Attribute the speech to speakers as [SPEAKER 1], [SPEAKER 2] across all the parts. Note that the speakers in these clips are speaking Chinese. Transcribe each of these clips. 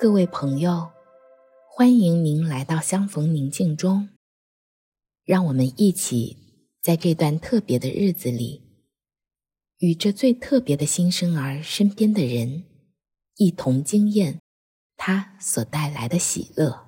[SPEAKER 1] 各位朋友，欢迎您来到相逢宁静中。让我们一起在这段特别的日子里，与这最特别的新生儿身边的人，一同经验他所带来的喜乐。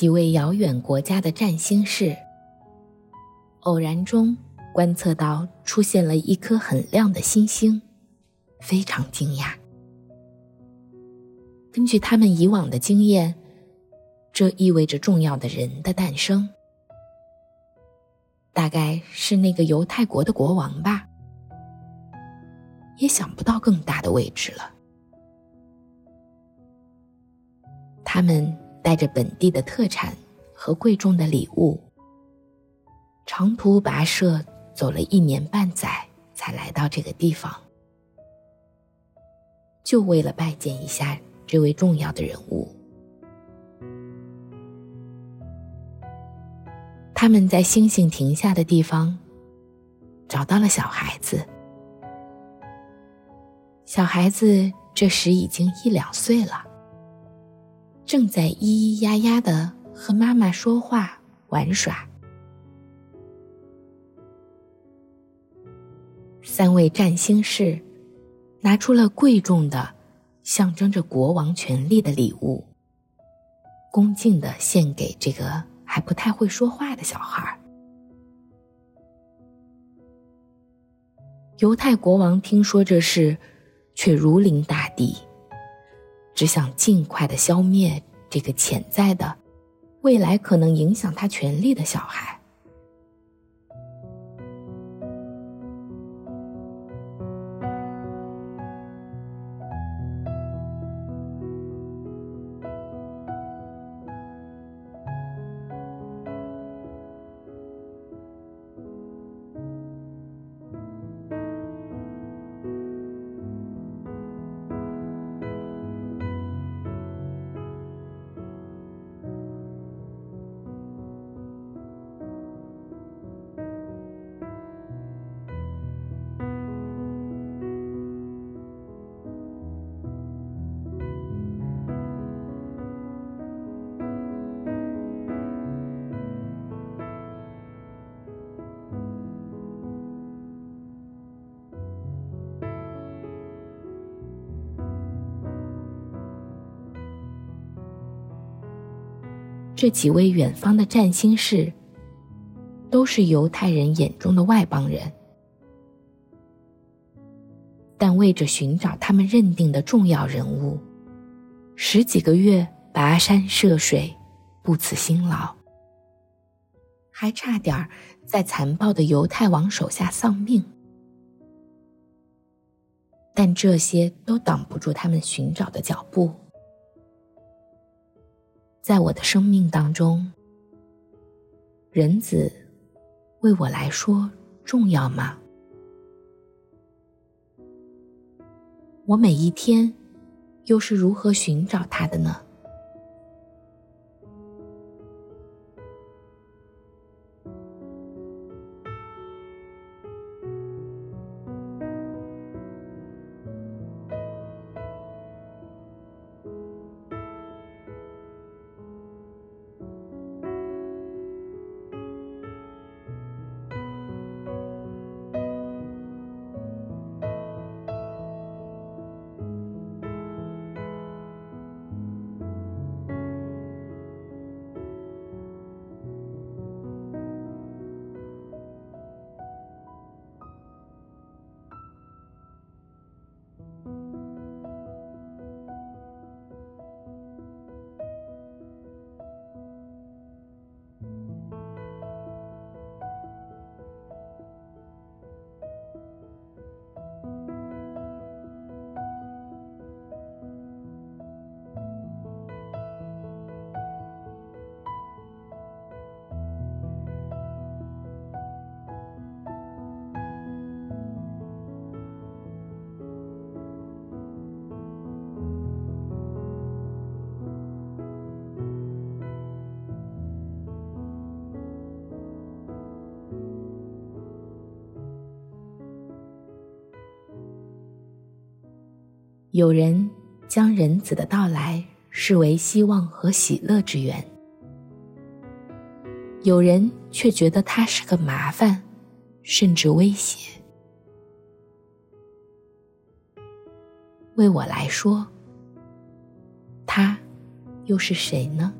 [SPEAKER 1] 几位遥远国家的占星士，偶然中观测到出现了一颗很亮的星星，非常惊讶。根据他们以往的经验，这意味着重要的人的诞生，大概是那个犹太国的国王吧。也想不到更大的位置了。他们。带着本地的特产和贵重的礼物，长途跋涉走了一年半载，才来到这个地方，就为了拜见一下这位重要的人物。他们在星星停下的地方，找到了小孩子。小孩子这时已经一两岁了。正在咿咿呀呀的和妈妈说话玩耍。三位占星士拿出了贵重的、象征着国王权力的礼物，恭敬的献给这个还不太会说话的小孩儿。犹太国王听说这事，却如临大敌。只想尽快的消灭这个潜在的、未来可能影响他权力的小孩。这几位远方的占星士，都是犹太人眼中的外邦人，但为着寻找他们认定的重要人物，十几个月跋山涉水，不辞辛劳，还差点在残暴的犹太王手下丧命，但这些都挡不住他们寻找的脚步。在我的生命当中，人子为我来说重要吗？我每一天又是如何寻找他的呢？有人将人子的到来视为希望和喜乐之源，有人却觉得他是个麻烦，甚至威胁。为我来说，他又是谁呢？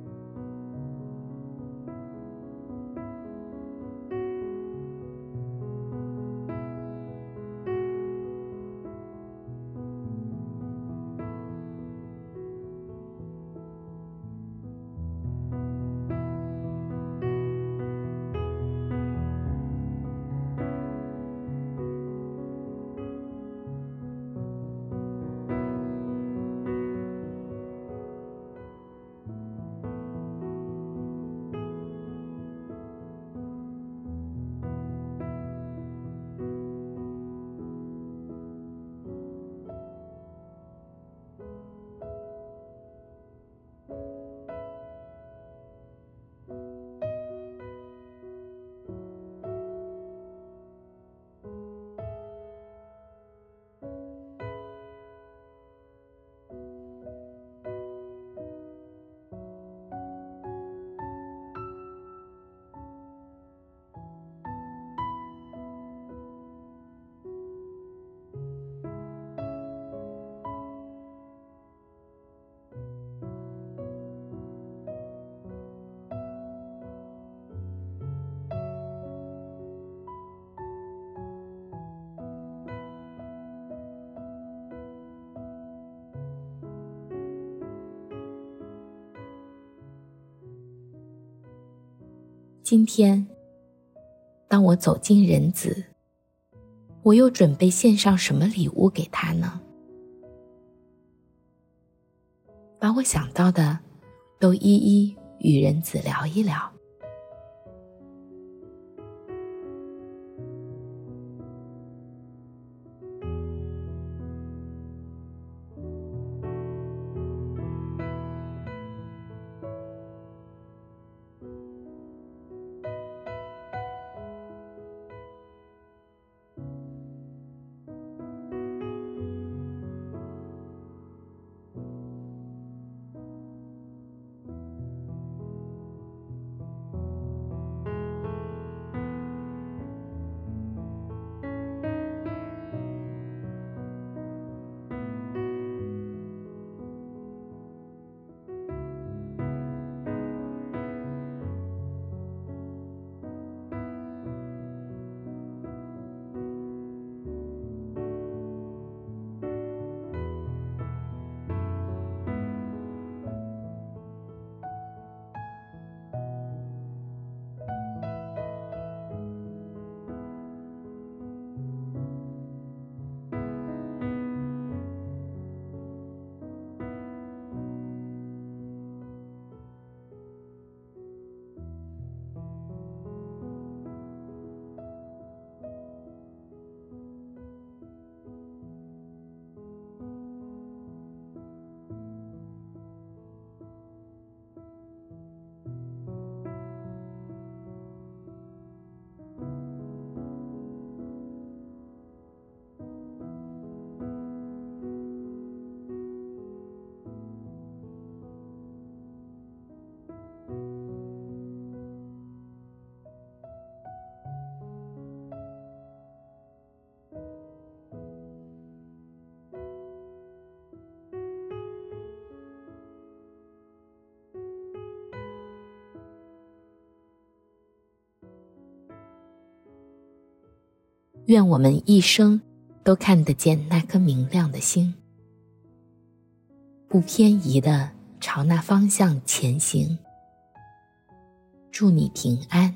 [SPEAKER 1] 今天，当我走进仁子，我又准备献上什么礼物给他呢？把我想到的，都一一与仁子聊一聊。愿我们一生都看得见那颗明亮的星，不偏移的朝那方向前行。祝你平安。